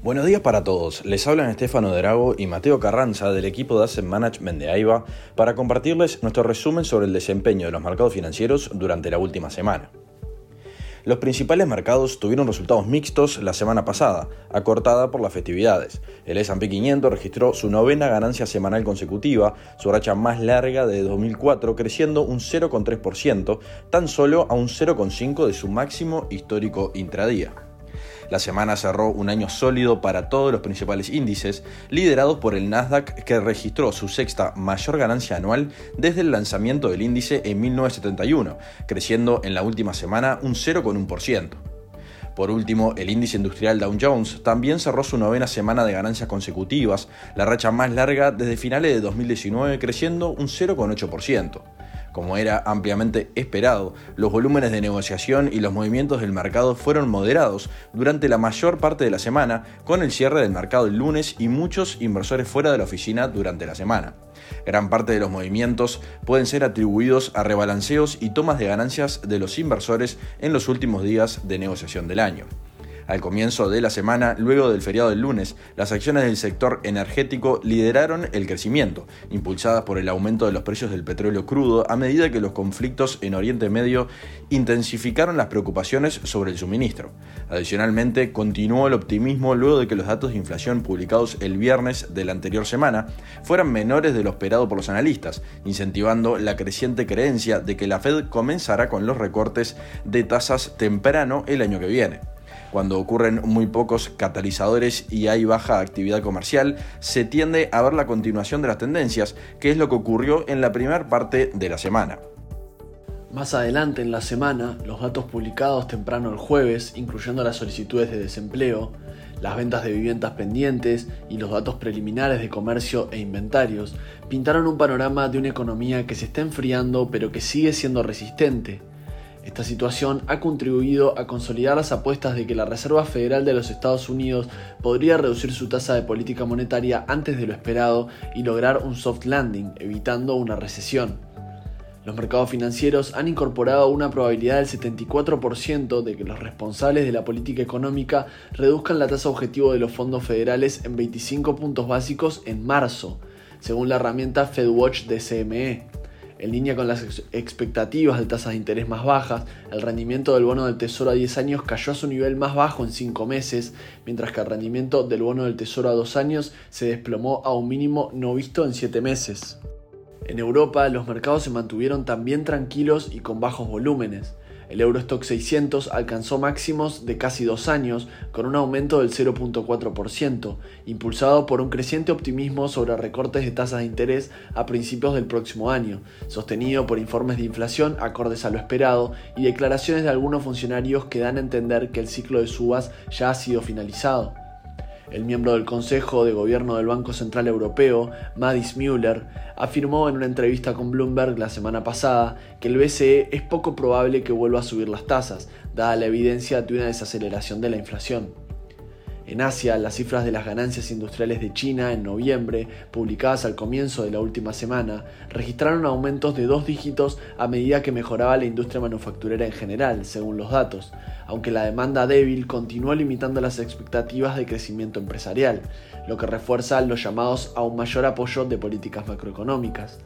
Buenos días para todos. Les hablan Estefano Drago y Mateo Carranza del equipo de Asset Management de AIBA para compartirles nuestro resumen sobre el desempeño de los mercados financieros durante la última semana. Los principales mercados tuvieron resultados mixtos la semana pasada, acortada por las festividades. El S&P 500 registró su novena ganancia semanal consecutiva, su racha más larga de 2004, creciendo un 0,3%, tan solo a un 0,5% de su máximo histórico intradía. La semana cerró un año sólido para todos los principales índices, liderados por el Nasdaq que registró su sexta mayor ganancia anual desde el lanzamiento del índice en 1971, creciendo en la última semana un 0,1%. Por último, el índice industrial Dow Jones también cerró su novena semana de ganancias consecutivas, la racha más larga desde finales de 2019, creciendo un 0,8%. Como era ampliamente esperado, los volúmenes de negociación y los movimientos del mercado fueron moderados durante la mayor parte de la semana, con el cierre del mercado el lunes y muchos inversores fuera de la oficina durante la semana. Gran parte de los movimientos pueden ser atribuidos a rebalanceos y tomas de ganancias de los inversores en los últimos días de negociación del año. Al comienzo de la semana, luego del feriado del lunes, las acciones del sector energético lideraron el crecimiento, impulsadas por el aumento de los precios del petróleo crudo a medida que los conflictos en Oriente Medio intensificaron las preocupaciones sobre el suministro. Adicionalmente, continuó el optimismo luego de que los datos de inflación publicados el viernes de la anterior semana fueran menores de lo esperado por los analistas, incentivando la creciente creencia de que la Fed comenzará con los recortes de tasas temprano el año que viene. Cuando ocurren muy pocos catalizadores y hay baja actividad comercial, se tiende a ver la continuación de las tendencias, que es lo que ocurrió en la primera parte de la semana. Más adelante en la semana, los datos publicados temprano el jueves, incluyendo las solicitudes de desempleo, las ventas de viviendas pendientes y los datos preliminares de comercio e inventarios, pintaron un panorama de una economía que se está enfriando pero que sigue siendo resistente, esta situación ha contribuido a consolidar las apuestas de que la Reserva Federal de los Estados Unidos podría reducir su tasa de política monetaria antes de lo esperado y lograr un soft landing, evitando una recesión. Los mercados financieros han incorporado una probabilidad del 74% de que los responsables de la política económica reduzcan la tasa objetivo de los fondos federales en 25 puntos básicos en marzo, según la herramienta FedWatch de CME. En línea con las expectativas de tasas de interés más bajas, el rendimiento del bono del Tesoro a 10 años cayó a su nivel más bajo en 5 meses, mientras que el rendimiento del bono del Tesoro a 2 años se desplomó a un mínimo no visto en 7 meses. En Europa, los mercados se mantuvieron también tranquilos y con bajos volúmenes. El Eurostock 600 alcanzó máximos de casi dos años, con un aumento del 0.4%, impulsado por un creciente optimismo sobre recortes de tasas de interés a principios del próximo año, sostenido por informes de inflación acordes a lo esperado y declaraciones de algunos funcionarios que dan a entender que el ciclo de subas ya ha sido finalizado. El miembro del Consejo de Gobierno del Banco Central Europeo, Madis Müller, afirmó en una entrevista con Bloomberg la semana pasada que el BCE es poco probable que vuelva a subir las tasas, dada la evidencia de una desaceleración de la inflación. En Asia, las cifras de las ganancias industriales de China en noviembre, publicadas al comienzo de la última semana, registraron aumentos de dos dígitos a medida que mejoraba la industria manufacturera en general, según los datos, aunque la demanda débil continuó limitando las expectativas de crecimiento empresarial, lo que refuerza los llamados a un mayor apoyo de políticas macroeconómicas.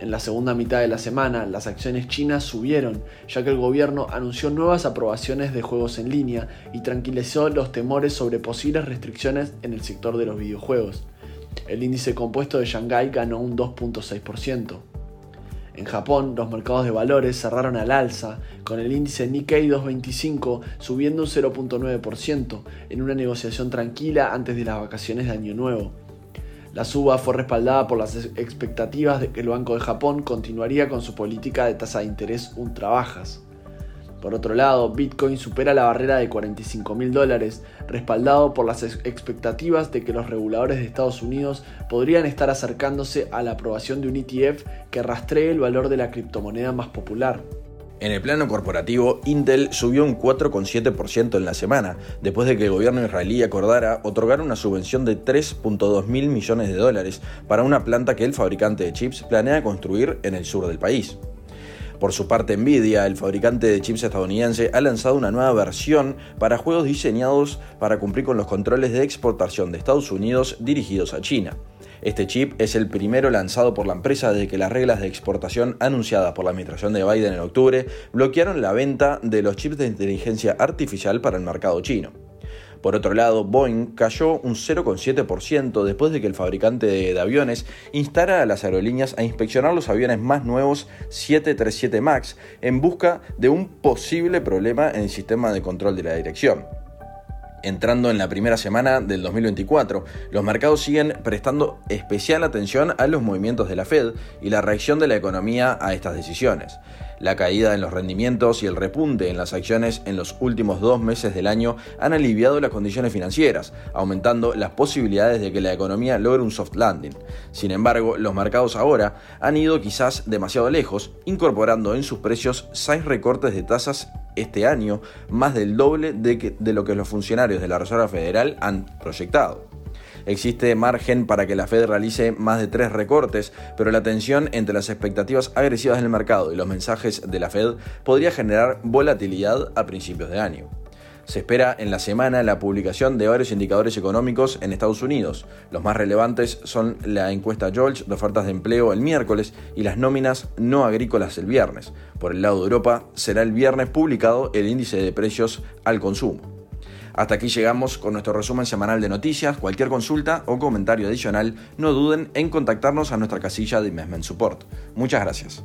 En la segunda mitad de la semana, las acciones chinas subieron, ya que el gobierno anunció nuevas aprobaciones de juegos en línea y tranquilizó los temores sobre posibles restricciones en el sector de los videojuegos. El índice compuesto de Shanghái ganó un 2.6%. En Japón, los mercados de valores cerraron al alza, con el índice Nikkei 225 subiendo un 0.9% en una negociación tranquila antes de las vacaciones de Año Nuevo. La suba fue respaldada por las expectativas de que el Banco de Japón continuaría con su política de tasa de interés ultra bajas. Por otro lado, Bitcoin supera la barrera de 45 mil dólares, respaldado por las expectativas de que los reguladores de Estados Unidos podrían estar acercándose a la aprobación de un ETF que rastree el valor de la criptomoneda más popular. En el plano corporativo, Intel subió un 4,7% en la semana, después de que el gobierno israelí acordara otorgar una subvención de 3.2 mil millones de dólares para una planta que el fabricante de chips planea construir en el sur del país. Por su parte, Nvidia, el fabricante de chips estadounidense, ha lanzado una nueva versión para juegos diseñados para cumplir con los controles de exportación de Estados Unidos dirigidos a China. Este chip es el primero lanzado por la empresa desde que las reglas de exportación anunciadas por la administración de Biden en octubre bloquearon la venta de los chips de inteligencia artificial para el mercado chino. Por otro lado, Boeing cayó un 0,7% después de que el fabricante de, aviones instara a las aerolíneas a inspeccionar los aviones más nuevos 737 MAX en busca de un posible problema en el sistema de control de la dirección. Entrando en la primera semana del 2024, los mercados siguen prestando especial atención a los movimientos de la Fed y la reacción de la economía a estas decisiones. La caída en los rendimientos y el repunte en las acciones en los últimos dos meses del año han aliviado las condiciones financieras, aumentando las posibilidades de que la economía logre un soft landing. Sin embargo, los mercados ahora han ido quizás demasiado lejos, incorporando en sus precios seis recortes de tasas este año, más del doble de, lo que los funcionarios de la Reserva Federal han proyectado. Existe margen para que la Fed realice más de tres recortes, pero la tensión entre las expectativas agresivas del mercado y los mensajes de la Fed podría generar volatilidad a principios de año. Se espera en la semana la publicación de varios indicadores económicos en Estados Unidos. Los más relevantes son la encuesta George de ofertas de empleo el miércoles y las nóminas no agrícolas el viernes. Por el lado de Europa, será el viernes publicado el índice de precios al consumo. Hasta aquí llegamos con nuestro resumen semanal de noticias. Cualquier consulta o comentario adicional, no duden en contactarnos a nuestra casilla de Investment Support. Muchas gracias.